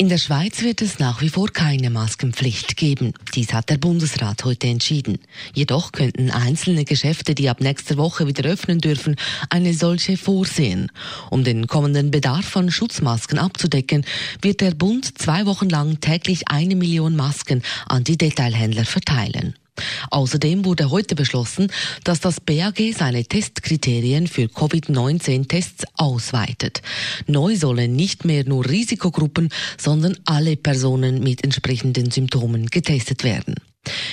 In der Schweiz wird es nach wie vor keine Maskenpflicht geben. Dies hat der Bundesrat heute entschieden. Jedoch könnten einzelne Geschäfte, die ab nächster Woche wieder öffnen dürfen, eine solche vorsehen. Um den kommenden Bedarf an Schutzmasken abzudecken, wird der Bund zwei Wochen lang täglich eine Million Masken an die Detailhändler verteilen. Außerdem wurde heute beschlossen, dass das BAG seine Testkriterien für Covid-19-Tests ausweitet. Neu sollen nicht mehr nur Risikogruppen, sondern alle Personen mit entsprechenden Symptomen getestet werden.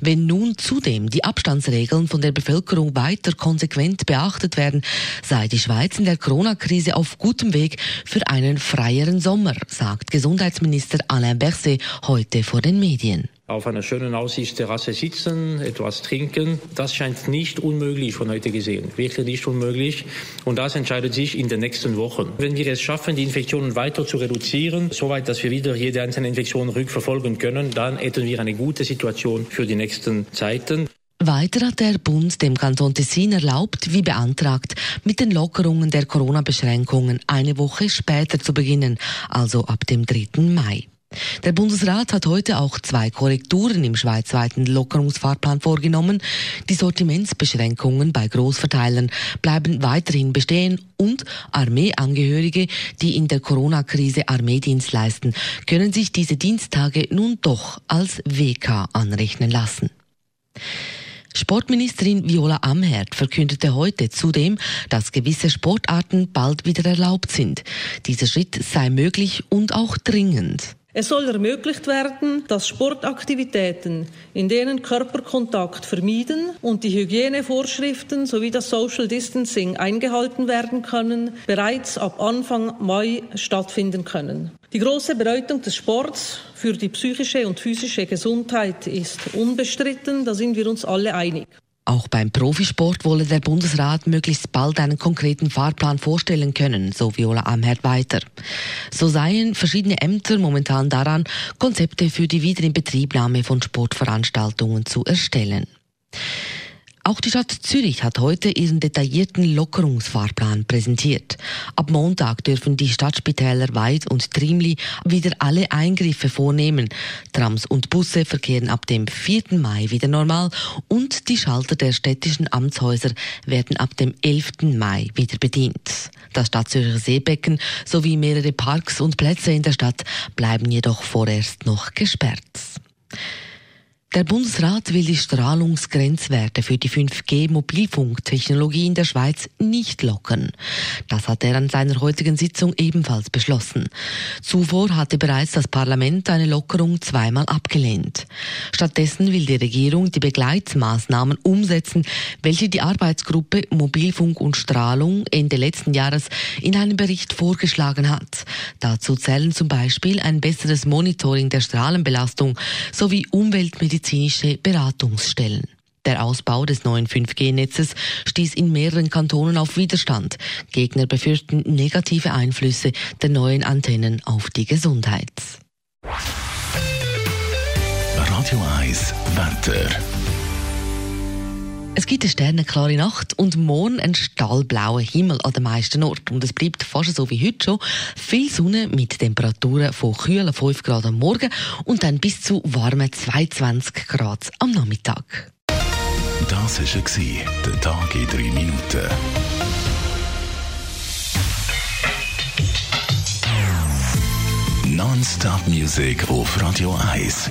Wenn nun zudem die Abstandsregeln von der Bevölkerung weiter konsequent beachtet werden, sei die Schweiz in der Corona-Krise auf gutem Weg für einen freieren Sommer, sagt Gesundheitsminister Alain Berset heute vor den Medien auf einer schönen Aussichtsterrasse sitzen, etwas trinken. Das scheint nicht unmöglich von heute gesehen. Wirklich nicht unmöglich. Und das entscheidet sich in den nächsten Wochen. Wenn wir es schaffen, die Infektionen weiter zu reduzieren, soweit, dass wir wieder jede einzelne Infektion rückverfolgen können, dann hätten wir eine gute Situation für die nächsten Zeiten. Weiter hat der Bund dem Kanton Tessin erlaubt, wie beantragt, mit den Lockerungen der Corona-Beschränkungen eine Woche später zu beginnen, also ab dem 3. Mai. Der Bundesrat hat heute auch zwei Korrekturen im schweizweiten Lockerungsfahrplan vorgenommen. Die Sortimentsbeschränkungen bei Großverteilern bleiben weiterhin bestehen und Armeeangehörige, die in der Corona-Krise Armeedienst leisten, können sich diese Diensttage nun doch als WK anrechnen lassen. Sportministerin Viola Amherd verkündete heute zudem, dass gewisse Sportarten bald wieder erlaubt sind. Dieser Schritt sei möglich und auch dringend. Es soll ermöglicht werden, dass Sportaktivitäten, in denen Körperkontakt vermieden und die Hygienevorschriften sowie das Social Distancing eingehalten werden können, bereits ab Anfang Mai stattfinden können. Die große Bedeutung des Sports für die psychische und physische Gesundheit ist unbestritten, da sind wir uns alle einig. Auch beim Profisport wolle der Bundesrat möglichst bald einen konkreten Fahrplan vorstellen können, so Viola Amherd weiter. So seien verschiedene Ämter momentan daran, Konzepte für die Wiederinbetriebnahme von Sportveranstaltungen zu erstellen. Auch die Stadt Zürich hat heute ihren detaillierten Lockerungsfahrplan präsentiert. Ab Montag dürfen die Stadtspitäler Weid und Trimli wieder alle Eingriffe vornehmen. Trams und Busse verkehren ab dem 4. Mai wieder normal und die Schalter der städtischen Amtshäuser werden ab dem 11. Mai wieder bedient. Das Stadtzürcher Seebecken sowie mehrere Parks und Plätze in der Stadt bleiben jedoch vorerst noch gesperrt. Der Bundesrat will die Strahlungsgrenzwerte für die 5G-Mobilfunktechnologie in der Schweiz nicht lockern. Das hat er an seiner heutigen Sitzung ebenfalls beschlossen. Zuvor hatte bereits das Parlament eine Lockerung zweimal abgelehnt. Stattdessen will die Regierung die Begleitsmaßnahmen umsetzen, welche die Arbeitsgruppe Mobilfunk und Strahlung Ende letzten Jahres in einem Bericht vorgeschlagen hat. Dazu zählen zum Beispiel ein besseres Monitoring der Strahlenbelastung sowie Umweltmedizin medizinische Beratungsstellen. Der Ausbau des neuen 5G-Netzes stieß in mehreren Kantonen auf Widerstand. Gegner befürchten negative Einflüsse der neuen Antennen auf die Gesundheit. Radio 1 Wetter. Es gibt eine sternenklare Nacht und morgen einen stahlblauen Himmel an den meisten Orten. Und es bleibt fast so wie heute schon. Viel Sonne mit Temperaturen von kühlen 5 Grad am Morgen und dann bis zu warmen 22 Grad am Nachmittag. Das war der Tag in 3 Minuten. Non-Stop Music auf Radio 1.